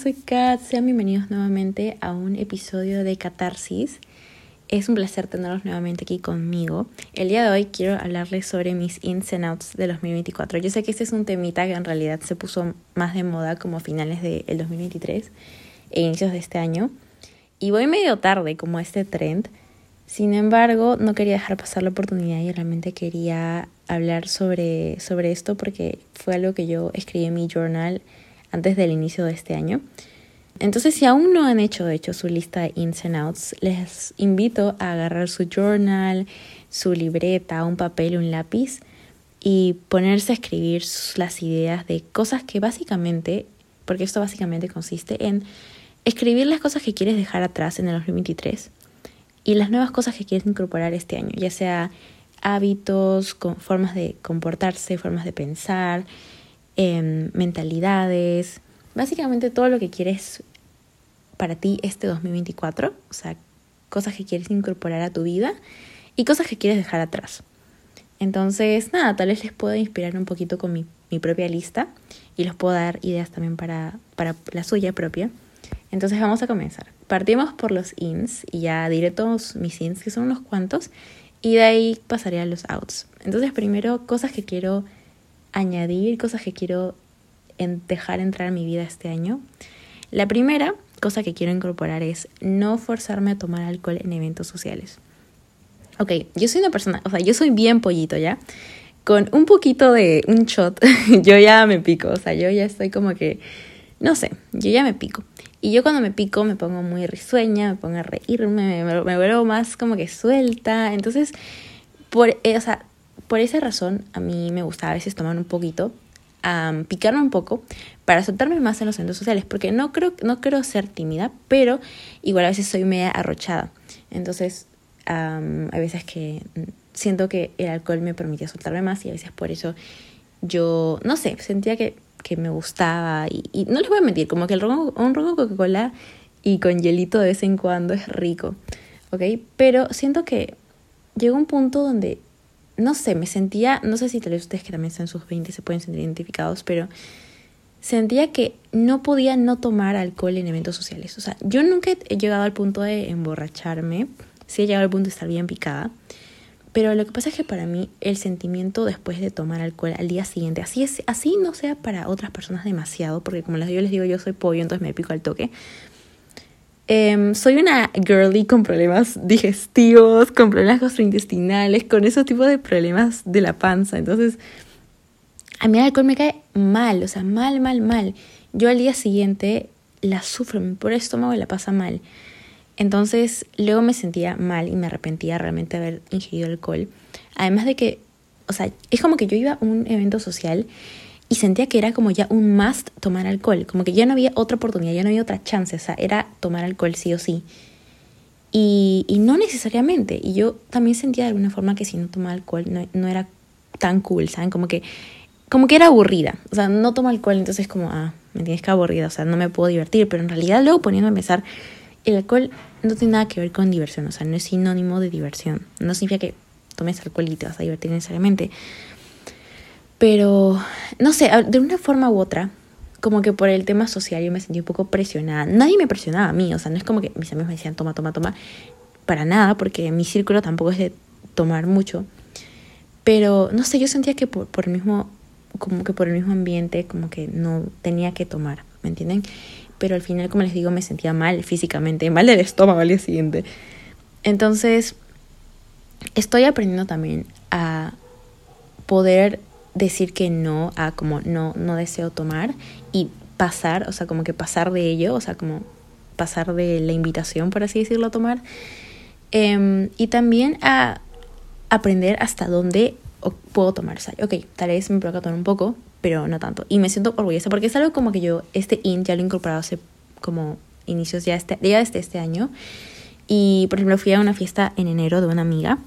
soy Kat. Sean bienvenidos nuevamente a un episodio de Catarsis. Es un placer tenerlos nuevamente aquí conmigo. El día de hoy quiero hablarles sobre mis ins and outs de 2024. Yo sé que este es un temita que en realidad se puso más de moda como a finales del 2023 e inicios de este año. Y voy medio tarde como a este trend. Sin embargo, no quería dejar pasar la oportunidad y realmente quería hablar sobre, sobre esto porque fue algo que yo escribí en mi journal antes del inicio de este año. Entonces, si aún no han hecho, de hecho, su lista de ins and outs, les invito a agarrar su journal, su libreta, un papel, un lápiz y ponerse a escribir las ideas de cosas que básicamente, porque esto básicamente consiste en escribir las cosas que quieres dejar atrás en el 2023 y las nuevas cosas que quieres incorporar este año, ya sea hábitos, formas de comportarse, formas de pensar, Em, mentalidades, básicamente todo lo que quieres para ti este 2024, o sea, cosas que quieres incorporar a tu vida y cosas que quieres dejar atrás. Entonces, nada, tal vez les puedo inspirar un poquito con mi, mi propia lista y les puedo dar ideas también para, para la suya propia. Entonces vamos a comenzar. Partimos por los ins y ya diré todos mis ins, que son unos cuantos, y de ahí pasaré a los outs. Entonces primero, cosas que quiero añadir, cosas que quiero dejar entrar en mi vida este año. La primera cosa que quiero incorporar es no forzarme a tomar alcohol en eventos sociales. Ok, yo soy una persona, o sea, yo soy bien pollito, ¿ya? Con un poquito de un shot, yo ya me pico, o sea, yo ya estoy como que, no sé, yo ya me pico. Y yo cuando me pico me pongo muy risueña, me pongo a reírme, me, me vuelvo más como que suelta. Entonces, por, eh, o sea, por esa razón, a mí me gusta a veces tomar un poquito, picarme un poco para soltarme más en los centros sociales, porque no creo, no creo ser tímida, pero igual a veces soy media arrochada. Entonces, hay veces que siento que el alcohol me permitía soltarme más y a veces por eso yo, no sé, sentía que, que me gustaba y, no les voy a mentir, como que un ron Coca-Cola y con hielito de vez en cuando es rico, ¿ok? Pero siento que llegó un punto donde no sé, me sentía, no sé si tal vez ustedes que también están en sus 20 se pueden sentir identificados, pero sentía que no podía no tomar alcohol en eventos sociales. O sea, yo nunca he llegado al punto de emborracharme, sí he llegado al punto de estar bien picada, pero lo que pasa es que para mí el sentimiento después de tomar alcohol al día siguiente, así, es, así no sea para otras personas demasiado, porque como yo les digo, yo soy pollo, entonces me pico al toque, Em, soy una girly con problemas digestivos, con problemas gastrointestinales, con esos tipos de problemas de la panza. Entonces, a mí el alcohol me cae mal, o sea, mal, mal, mal. Yo al día siguiente la sufro, por el estómago y la pasa mal. Entonces, luego me sentía mal y me arrepentía realmente de haber ingerido alcohol. Además de que, o sea, es como que yo iba a un evento social y sentía que era como ya un must tomar alcohol, como que ya no había otra oportunidad, ya no había otra chance, o sea, era tomar alcohol sí o sí. Y, y no necesariamente, y yo también sentía de alguna forma que si no tomaba alcohol no, no era tan cool, ¿saben? Como que, como que era aburrida, o sea, no tomo alcohol, entonces como, ah, me tienes que aburrida, o sea, no me puedo divertir, pero en realidad luego poniendo a pensar, el alcohol no tiene nada que ver con diversión, o sea, no es sinónimo de diversión, no significa que tomes alcohol y te vas a divertir necesariamente, pero, no sé, de una forma u otra, como que por el tema social yo me sentí un poco presionada. Nadie me presionaba a mí, o sea, no es como que mis amigos me decían toma, toma, toma, para nada, porque mi círculo tampoco es de tomar mucho. Pero, no sé, yo sentía que por, por el mismo, como que por el mismo ambiente, como que no tenía que tomar, ¿me entienden? Pero al final, como les digo, me sentía mal físicamente, mal del estómago al día siguiente. Entonces, estoy aprendiendo también a poder decir que no a como no, no deseo tomar y pasar, o sea, como que pasar de ello, o sea, como pasar de la invitación, por así decirlo, a tomar. Em, y también a aprender hasta dónde puedo tomar. O sea, ok, tal vez me provoca tomar un poco, pero no tanto. Y me siento orgullosa porque es algo como que yo, este IN ya lo he incorporado hace como inicios ya, este, ya desde este año. Y por ejemplo, fui a una fiesta en enero de una amiga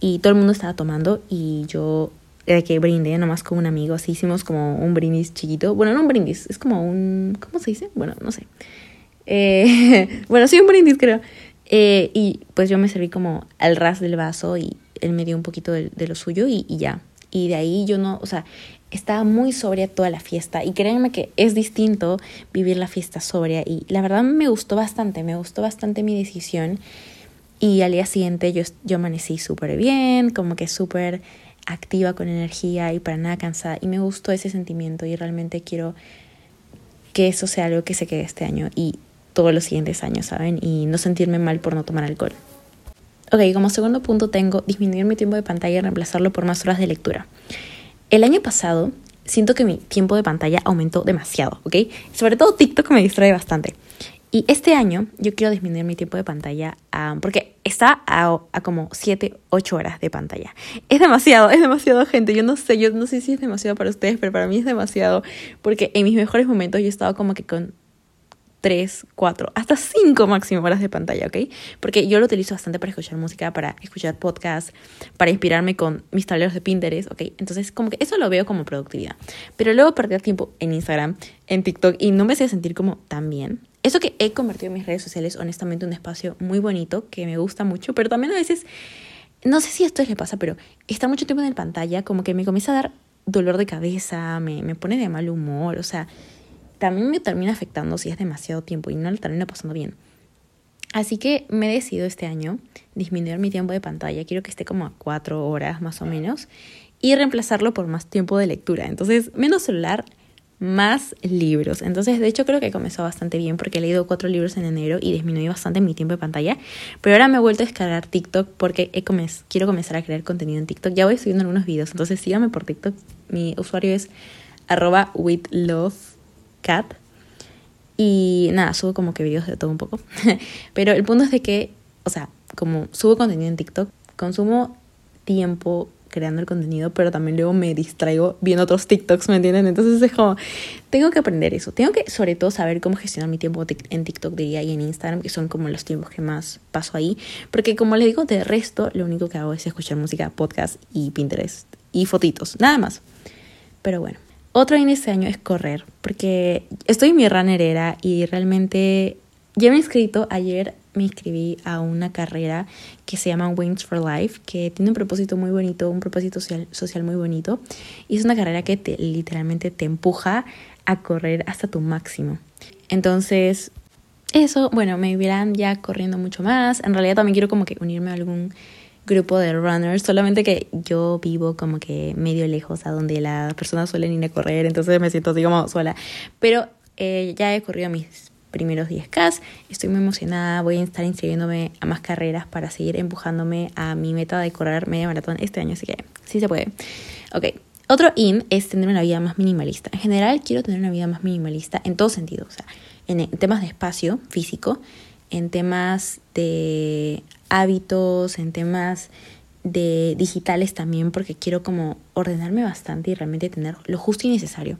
y todo el mundo estaba tomando y yo de que brindé nomás con un amigo, así hicimos como un brindis chiquito. Bueno, no un brindis, es como un... ¿Cómo se dice? Bueno, no sé. Eh, bueno, sí, un brindis creo. Eh, y pues yo me serví como al ras del vaso y él me dio un poquito de, lo suyo y, ya. Y de ahí yo no, o sea, estaba muy sobria toda la fiesta y créanme que es distinto vivir la fiesta sobria y la verdad me gustó bastante, me gustó bastante mi decisión y al día siguiente yo, yo amanecí súper bien, como que súper activa con energía y para nada cansada y me gustó ese sentimiento y realmente quiero que eso sea algo que se quede este año y todos los siguientes años, ¿saben? Y no sentirme mal por no tomar alcohol. Ok, como segundo punto tengo disminuir mi tiempo de pantalla y reemplazarlo por más horas de lectura. El año pasado siento que mi tiempo de pantalla aumentó demasiado, ¿ok? Sobre todo TikTok me distrae bastante. Y este año yo quiero disminuir mi tiempo de pantalla porque está a, como 7, 8 horas de pantalla. Es demasiado, es demasiado gente. Yo no sé, yo no sé si es demasiado para ustedes, pero para mí es demasiado porque en mis mejores momentos yo he estado como que con 3, 4, hasta 5 máximo horas de pantalla, ¿ok? Porque yo lo utilizo bastante para escuchar música, para escuchar podcasts, para inspirarme con mis tableros de Pinterest, ¿ok? Entonces, como que eso lo veo como productividad. Pero luego perder tiempo en Instagram, en TikTok, y no me hacía sentir como tan bien. Eso que he convertido en mis redes sociales, honestamente, un espacio muy bonito, que me gusta mucho, pero también a veces, no sé si esto le pasa, pero estar mucho tiempo en pantalla, como que me comienza a dar dolor de cabeza, me, me pone de mal humor, o sea también me termina afectando si es demasiado tiempo y no lo termino pasando bien. Así que me he decidido este año disminuir mi tiempo de pantalla. Quiero que esté como a cuatro horas más o menos y reemplazarlo por más tiempo de lectura. Entonces, menos celular, más libros. Entonces, de hecho, creo que comenzó bastante bien porque he leído cuatro libros en enero y disminuí bastante mi tiempo de pantalla. Pero ahora me he vuelto a descargar TikTok porque quiero comenzar a crear contenido en TikTok. Ya voy subiendo algunos videos, entonces síganme por TikTok. Mi usuario es arroba with love Cat. Y nada, subo como que videos de todo un poco. Pero el punto es de que, o sea, como subo contenido en TikTok, consumo tiempo creando el contenido, pero también luego me distraigo viendo otros TikToks, ¿me entienden? Entonces es como, tengo que aprender eso. Tengo que, sobre todo, saber cómo gestionar mi tiempo en TikTok, diría, y en Instagram, que son como los tiempos que más paso ahí. Porque como les digo, de resto, lo único que hago es escuchar música, podcast y Pinterest y fotitos, nada más. Pero bueno. Otro en este año es correr, porque estoy en mi runnerera y realmente ya me he inscrito, ayer me inscribí a una carrera que se llama Wings for Life, que tiene un propósito muy bonito, un propósito social, social muy bonito, y es una carrera que te, literalmente te empuja a correr hasta tu máximo. Entonces, eso, bueno, me verán ya corriendo mucho más. En realidad también quiero como que unirme a algún grupo de runners, solamente que yo vivo como que medio lejos a donde las personas suelen ir a correr, entonces me siento así como sola. Pero eh, ya he corrido mis primeros 10K, estoy muy emocionada, voy a estar inscribiéndome a más carreras para seguir empujándome a mi meta de correr media maratón este año, así que sí se puede. Ok, otro in es tener una vida más minimalista. En general quiero tener una vida más minimalista en todo sentido, o sea, en temas de espacio físico, en temas de hábitos, en temas de digitales también, porque quiero como ordenarme bastante y realmente tener lo justo y necesario.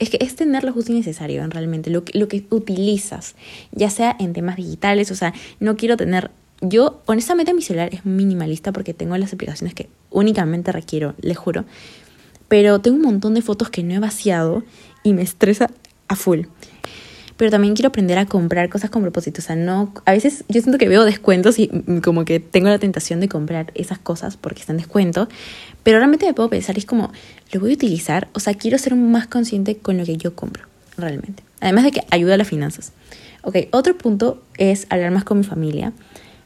Es que es tener lo justo y necesario, en realmente, lo que, lo que utilizas, ya sea en temas digitales, o sea, no quiero tener... Yo, honestamente, mi celular es minimalista porque tengo las aplicaciones que únicamente requiero, les juro. Pero tengo un montón de fotos que no he vaciado y me estresa a full pero también quiero aprender a comprar cosas con propósito. O sea, no, a veces yo siento que veo descuentos y como que tengo la tentación de comprar esas cosas porque están en descuento, pero realmente me puedo pensar, es como, ¿lo voy a utilizar? O sea, quiero ser más consciente con lo que yo compro, realmente. Además de que ayuda a las finanzas. Ok, otro punto es hablar más con mi familia,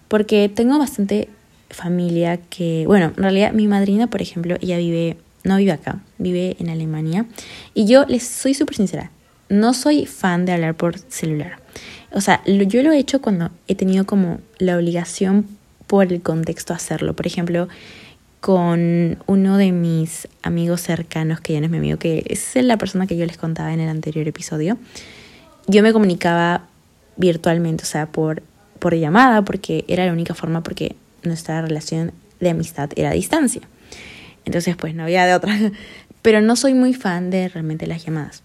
porque tengo bastante familia que, bueno, en realidad mi madrina, por ejemplo, ella vive, no vive acá, vive en Alemania, y yo les soy súper sincera, no soy fan de hablar por celular. O sea, yo lo he hecho cuando he tenido como la obligación por el contexto hacerlo. Por ejemplo, con uno de mis amigos cercanos, que ya no es mi amigo, que es la persona que yo les contaba en el anterior episodio, yo me comunicaba virtualmente, o sea, por, por llamada, porque era la única forma, porque nuestra relación de amistad era a distancia. Entonces, pues no había de otra. Pero no soy muy fan de realmente las llamadas.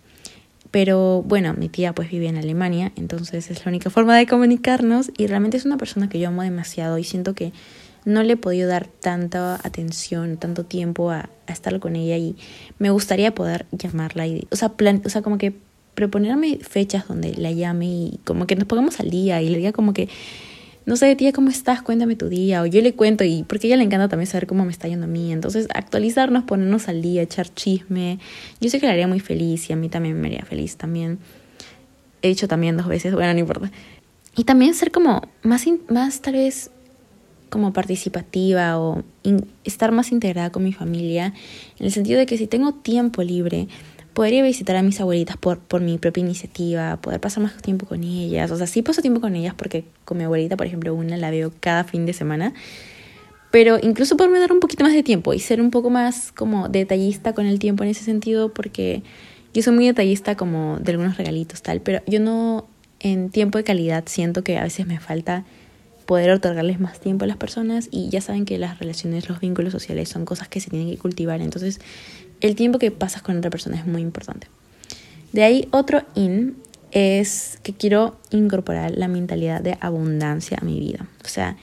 Pero bueno, mi tía pues vive en Alemania, entonces es la única forma de comunicarnos y realmente es una persona que yo amo demasiado y siento que no le he podido dar tanta atención, tanto tiempo a, estar con ella y me gustaría poder llamarla y, o sea, plan, o sea, como que proponerme fechas donde la llame y como que nos pongamos al día y le diga como que no sé, tía, ¿cómo estás? Cuéntame tu día. O yo le cuento, y porque ella le encanta también saber cómo me está yendo a mí. Entonces, actualizarnos, ponernos al día, echar chisme. Yo sé que la haría muy feliz y a mí también me haría feliz también. He dicho también dos veces, bueno, no importa. Y también ser como más, más tal vez como participativa o estar más integrada con mi familia, en el sentido de que si tengo tiempo libre, podría visitar a mis abuelitas por, por mi propia iniciativa, poder pasar más tiempo con ellas. O sea, sí paso tiempo con ellas porque con mi abuelita, por ejemplo, una la veo cada fin de semana. Pero incluso poderme dar un poquito más de tiempo y ser un poco más como detallista con el tiempo en ese sentido porque yo soy muy detallista como de algunos regalitos tal, pero yo no en tiempo de calidad siento que a veces me falta poder otorgarles más tiempo a las personas y ya saben que las relaciones, los vínculos sociales son cosas que se tienen que cultivar, entonces el tiempo que pasas con otra persona es muy importante. De ahí otro in es que quiero incorporar la mentalidad de abundancia a mi vida. O sea,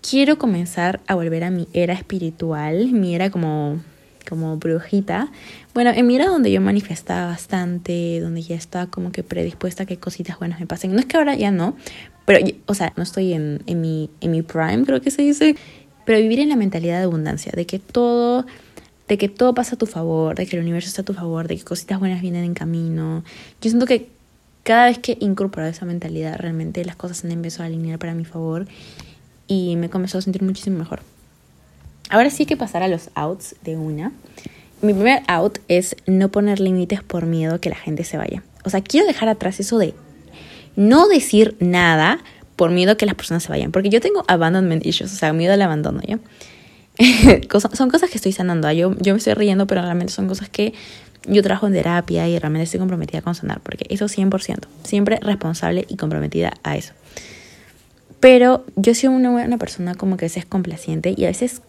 quiero comenzar a volver a mi era espiritual, mi era como como brujita. Bueno, en mi era donde yo manifestaba bastante, donde ya estaba como que predispuesta a que cositas buenas me pasen. No es que ahora ya no, pero, o sea, no estoy en, en, mi, en mi prime, creo que se dice, pero vivir en la mentalidad de abundancia, de que todo de que todo pasa a tu favor, de que el universo está a tu favor, de que cositas buenas vienen en camino. Yo siento que cada vez que incorporado esa mentalidad, realmente las cosas han empezado a alinear para mi favor y me he comenzado a sentir muchísimo mejor. Ahora sí que pasar a los outs de una. Mi primer out es no poner límites por miedo a que la gente se vaya. O sea, quiero dejar atrás eso de no decir nada por miedo a que las personas se vayan. Porque yo tengo abandonment issues, o sea, miedo al abandono, ¿ya? son cosas que estoy sanando. ¿ah? Yo, yo me estoy riendo, pero realmente son cosas que yo trabajo en terapia y realmente estoy comprometida con sanar. Porque eso 100%. Siempre responsable y comprometida a eso. Pero yo soy una buena persona como que es complaciente y a veces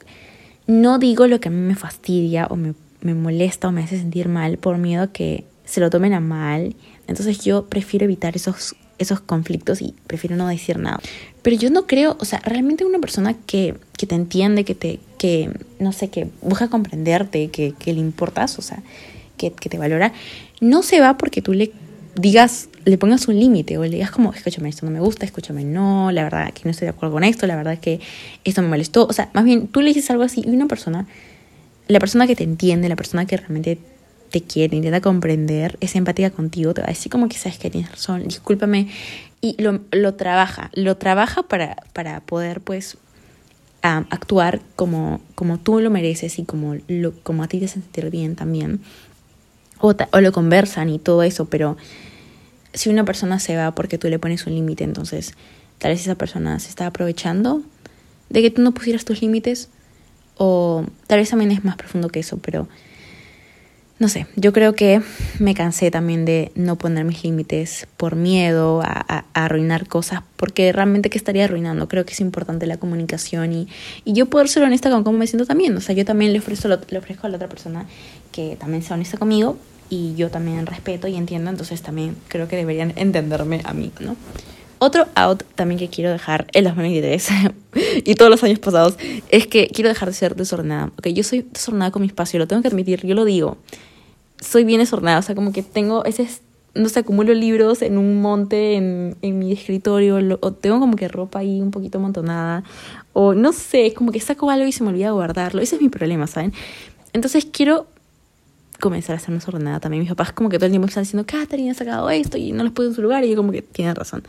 no digo lo que a mí me fastidia o me, me molesta o me hace sentir mal por miedo a que se lo tomen a mal. Entonces yo prefiero evitar esos esos conflictos y prefiero no decir nada. Pero yo no creo, o sea, realmente una persona que, que te entiende, que te, que, no sé, que busca comprenderte, que, que le importas, o sea, que, que te valora, no se va porque tú le digas, le pongas un límite o le digas como, escúchame, esto no me gusta, escúchame, no, la verdad que no estoy de acuerdo con esto, la verdad que esto me molestó. O sea, más bien tú le dices algo así y una persona, la persona que te entiende, la persona que realmente te quiere, intenta comprender, es empática contigo, te va a decir como que sabes que tienes razón, discúlpame, y lo, lo trabaja, lo trabaja para, para poder pues actuar como, como tú lo mereces y como, lo, como a ti te sentir bien también, o, o lo conversan y todo eso, pero si una persona se va porque tú le pones un límite, entonces tal vez esa persona se está aprovechando de que tú no pusieras tus límites, o tal vez también es más profundo que eso, pero no sé, yo creo que me cansé también de no poner mis límites por miedo a, arruinar cosas, porque realmente que estaría arruinando. Creo que es importante la comunicación y, yo poder ser honesta con cómo me siento también. O sea, yo también le ofrezco, le ofrezco a la otra persona que también sea honesta conmigo y yo también respeto y entiendo, entonces también creo que deberían entenderme a mí, ¿no? Otro out también que quiero dejar en 2023 y todos los años pasados es que quiero dejar de ser desordenada. Ok, yo soy desordenada con mi espacio, lo tengo que admitir, yo lo digo soy bien desordenada, o sea, como que tengo ese, no sé, acumulo libros en un monte en, en mi escritorio, o tengo como que ropa ahí un poquito amontonada, o no sé, como que saco algo y se me olvida guardarlo, ese es mi problema, ¿saben? Entonces quiero comenzar a ser más ordenada también. Mis papás como que todo el tiempo están diciendo, Katherine ha sacado esto y no los puedo en su lugar, y yo como que tienen razón.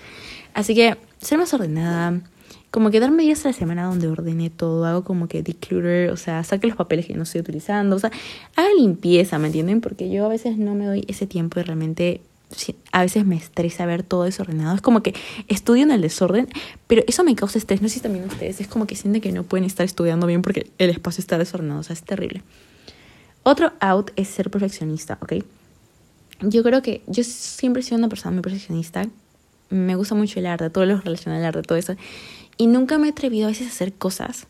Así que ser más ordenada, como que darme días a la semana donde ordene todo, hago como que declutter, o sea, saque los papeles que no estoy utilizando, o sea, haga limpieza, ¿me entienden? Porque yo a veces no me doy ese tiempo y realmente a veces me estresa ver todo desordenado. Es como que estudio en el desorden, pero eso me causa estrés. No sé si también ustedes es como que sienten que no pueden estar estudiando bien porque el espacio está desordenado, o sea, es terrible. Otro out es ser perfeccionista, ¿ok? Yo creo que yo siempre he sido una persona muy perfeccionista. Me gusta mucho el arte, todo lo relacionado al arte, todo eso. Y nunca me he atrevido a veces a hacer cosas,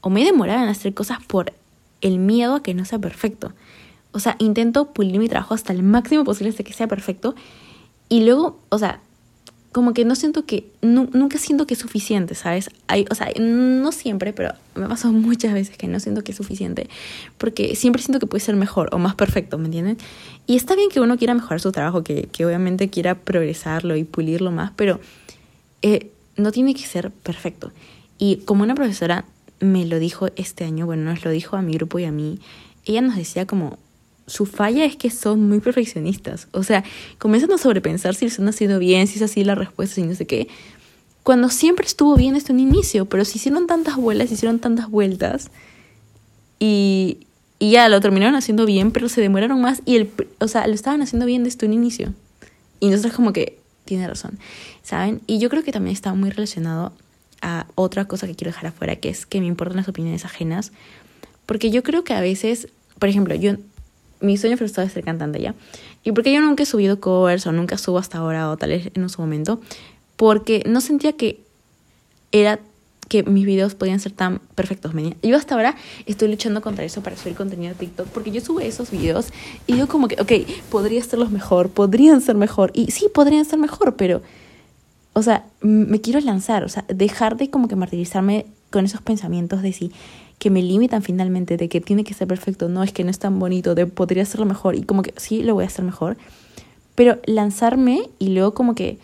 o me he demorado en hacer cosas por el miedo a que no sea perfecto. O sea, intento pulir mi trabajo hasta el máximo posible hasta que sea perfecto. Y luego, o sea, como que no siento que, nunca siento que es suficiente, ¿sabes? Hay, o sea, no siempre, pero me pasado muchas veces que no siento que es suficiente, porque siempre siento que puede ser mejor o más perfecto, ¿me entienden? Y está bien que uno quiera mejorar su trabajo, que, que obviamente quiera progresarlo y pulirlo más, pero eh, no tiene que ser perfecto. Y como una profesora me lo dijo este año, bueno, nos lo dijo a mi grupo y a mí, ella nos decía como, su falla es que son muy perfeccionistas. O sea, comienzan a sobrepensar si les han sido bien, si es así la respuesta, y no sé qué. Cuando siempre estuvo bien desde un inicio, pero se hicieron tantas vuelas, se hicieron tantas vueltas, y, y ya lo terminaron haciendo bien, pero se demoraron más, y el, o sea, lo estaban haciendo bien desde un inicio. Y nosotros como que, tiene razón, ¿saben? Y yo creo que también está muy relacionado a otra cosa que quiero dejar afuera, que es que me importan las opiniones ajenas. Porque yo creo que a veces, por ejemplo, yo, mi sueño frustrado es ser cantante ya. ¿Y porque yo nunca he subido covers o nunca subo hasta ahora o tal vez en su momento? Porque no sentía que era que mis videos podían ser tan perfectos. Yo hasta ahora estoy luchando contra eso para subir contenido a TikTok porque yo subo esos videos y yo como que, ok, podría serlos mejor, podrían ser mejor. Y sí, podrían ser mejor, pero o sea, me quiero lanzar, o sea, dejar de como que martirizarme con esos pensamientos de si que me limitan finalmente, de que tiene que ser perfecto, no es que no es tan bonito, de podría hacerlo mejor y como que sí, lo voy a hacer mejor, pero lanzarme y luego como que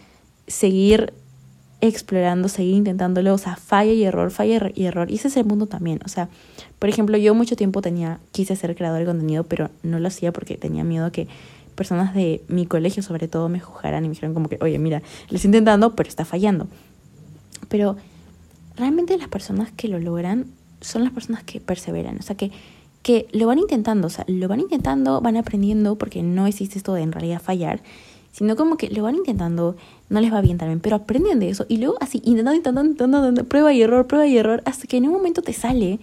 seguir explorando, seguir intentándolo, o sea, falla y error, falla y error, y ese es el mundo también, o sea, por ejemplo, yo mucho tiempo tenía, quise ser creador de contenido, pero no lo hacía porque tenía miedo que personas de mi colegio sobre todo me juzgaran y me dijeron como que, oye, mira, le estoy intentando, pero está fallando. Pero realmente las personas que lo logran son las personas que perseveran, o sea, que, que lo van intentando, o sea, lo van intentando, van aprendiendo, porque no existe esto de en realidad fallar, sino como que lo van intentando, no les va bien también, pero aprenden de eso y luego así, intentando, intentando, intentando, prueba y error, prueba y error, hasta que en un momento te sale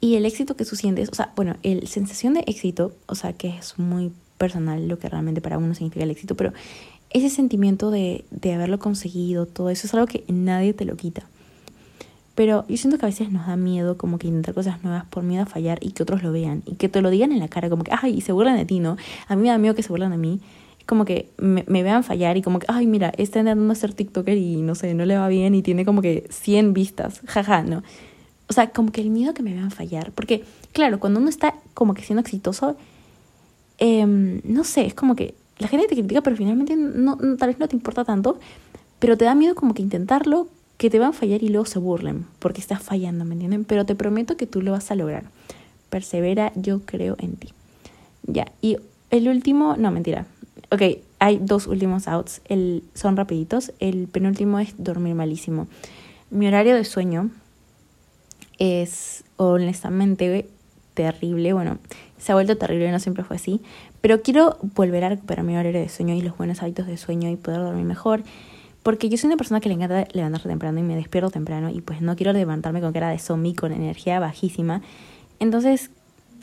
y el éxito que tú sientes, o sea, bueno, el sensación de éxito, o sea, que es muy personal lo que realmente para uno significa el éxito, pero ese sentimiento de, de haberlo conseguido, todo eso es algo que nadie te lo quita. Pero yo siento que a veces nos da miedo como que intentar cosas nuevas por miedo a fallar y que otros lo vean y que te lo digan en la cara, como que, ay, y se burlan de ti, ¿no? A mí me da miedo que se burlan de mí. Es como que me, vean fallar y como que, ay, mira, está intentando ser TikToker y no sé, no le va bien y tiene como que 100 vistas, jaja, ¿no? O sea, como que el miedo que me vean fallar. Porque, claro, cuando uno está como que siendo exitoso, Em, no sé, es como que la gente te critica, pero finalmente no, tal vez no te importa tanto, pero te da miedo como que intentarlo, que te van a fallar y luego se burlen, porque estás fallando, ¿me entienden? Pero te prometo que tú lo vas a lograr. Persevera, yo creo en ti. Ya, y el último, no, mentira. Ok, hay dos últimos outs, el, son rapiditos. El penúltimo es dormir malísimo. Mi horario de sueño es honestamente terrible. Bueno, se ha vuelto terrible, no siempre fue así. Pero quiero volver a recuperar mi horario de sueño y los buenos hábitos de sueño y poder dormir mejor. Porque yo soy una persona que le encanta levantarse temprano y me despierto temprano y pues no quiero levantarme con cara de zombie, con energía bajísima. Entonces,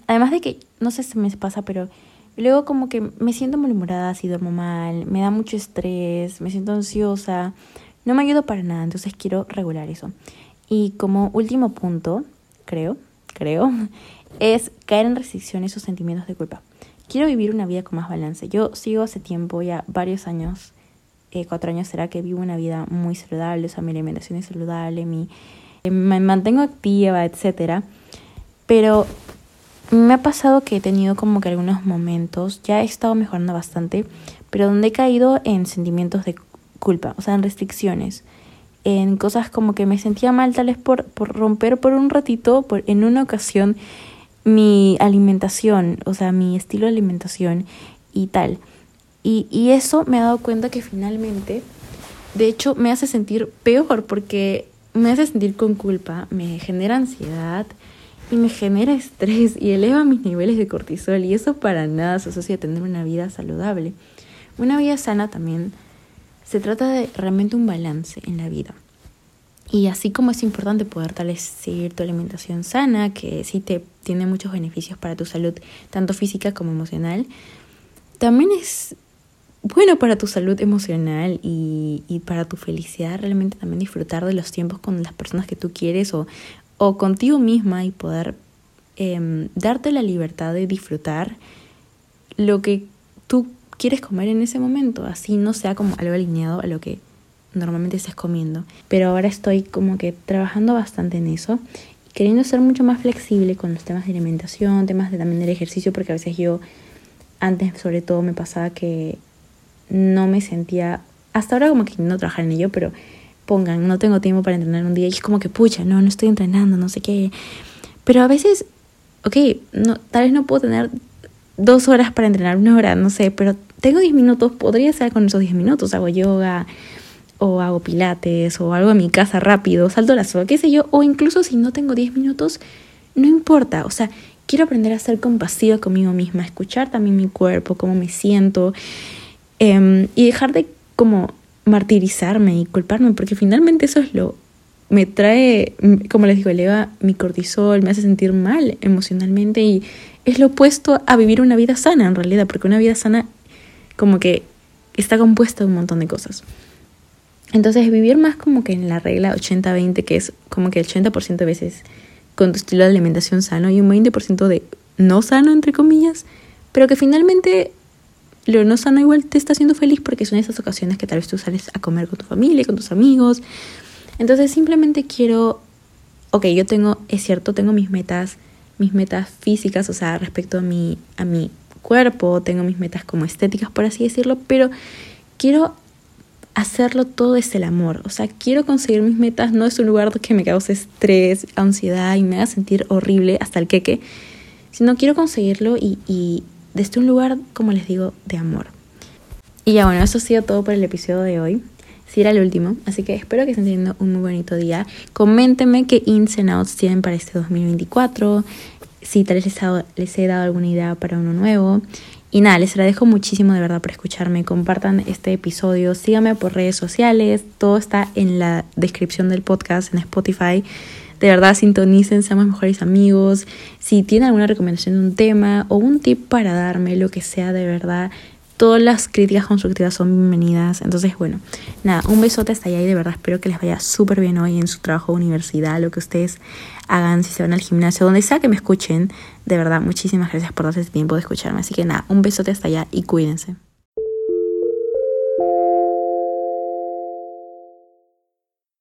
además de que, no sé si me pasa, pero luego como que me siento malhumorada si duermo mal, me da mucho estrés, me siento ansiosa, no me ayudo para nada, entonces quiero regular eso. Y como último punto, creo, creo, es caer en restricciones o sentimientos de culpa. Quiero vivir una vida con más balance. Yo sigo hace tiempo, ya varios años, eh, cuatro años será que vivo una vida muy saludable, o sea, mi alimentación es saludable, mi, eh, me mantengo activa, etcétera. Pero me ha pasado que he tenido como que algunos momentos, ya he estado mejorando bastante, pero donde he caído en sentimientos de culpa, o sea, en restricciones en cosas como que me sentía mal tal vez por, por romper por un ratito, por, en una ocasión mi alimentación, o sea, mi estilo de alimentación y tal. Y, y eso me ha dado cuenta que finalmente, de hecho, me hace sentir peor porque me hace sentir con culpa, me genera ansiedad y me genera estrés y eleva mis niveles de cortisol y eso para nada se asocia a tener una vida saludable. Una vida sana también se trata de realmente un balance en la vida. Y así como es importante poder tal seguir tu alimentación sana, que sí te tiene muchos beneficios para tu salud, tanto física como emocional, también es bueno para tu salud emocional y, y para tu felicidad realmente también disfrutar de los tiempos con las personas que tú quieres o, o contigo misma y poder eh, darte la libertad de disfrutar lo que tú quieres comer en ese momento, así no sea como algo alineado a lo que normalmente estés comiendo. Pero ahora estoy como que trabajando bastante en eso queriendo ser mucho más flexible con los temas de alimentación, temas de también del ejercicio, porque a veces yo antes sobre todo me pasaba que no me sentía, hasta ahora como que no trabajar en ello, pero pongan, no tengo tiempo para entrenar un día y es como que, pucha, no, no estoy entrenando, no sé qué. Pero a veces, ok, no, tal vez no puedo tener dos horas para entrenar, una hora, no sé, pero tengo 10 minutos, podría ser con esos 10 minutos, hago yoga o hago pilates o algo en mi casa rápido, salto la soga, qué sé yo, o incluso si no tengo 10 minutos, no importa, o sea, quiero aprender a ser compasiva conmigo misma, escuchar también mi cuerpo, cómo me siento em, y dejar de como martirizarme y culparme, porque finalmente eso es lo me trae, como les digo, eleva mi cortisol, me hace sentir mal emocionalmente y es lo opuesto a vivir una vida sana en realidad, porque una vida sana como que está compuesta de un montón de cosas. Entonces vivir más como que en la regla 80-20, que es como que el 80% de veces con tu estilo de alimentación sano y un 20% de no sano, entre comillas, pero que finalmente lo no sano igual te está haciendo feliz porque son esas ocasiones que tal vez tú sales a comer con tu familia, con tus amigos. Entonces simplemente quiero, ok, yo tengo, es cierto, tengo mis metas, mis metas físicas, o sea, respecto a mi, a mi cuerpo, tengo mis metas como estéticas, por así decirlo, pero quiero hacerlo todo desde el amor. O sea, quiero conseguir mis metas, no es un lugar que me cause estrés, ansiedad y me haga sentir horrible hasta el queque, sino quiero conseguirlo y, y desde un lugar, como les digo, de amor. Y ya bueno, eso ha sido todo por el episodio de hoy. Si era el último, así que espero que estén teniendo un muy bonito día. Coméntenme qué ins and outs tienen para este 2024, si tal vez les, les he dado alguna idea para uno nuevo. Y nada, les agradezco muchísimo de verdad por escucharme. Compartan este episodio, síganme por redes sociales, todo está en la descripción del podcast en Spotify. De verdad, sintonicen, seamos mejores amigos. Si tienen alguna recomendación de un tema o un tip para darme, lo que sea, de verdad, todas las críticas constructivas son bienvenidas. Entonces, bueno, nada, un besote hasta allá y de verdad espero que les vaya súper bien hoy en su trabajo universidad, lo que ustedes hagan, si se van al gimnasio, donde sea que me escuchen. De verdad, muchísimas gracias por darse el tiempo de escucharme. Así que nada, un besote hasta allá y cuídense.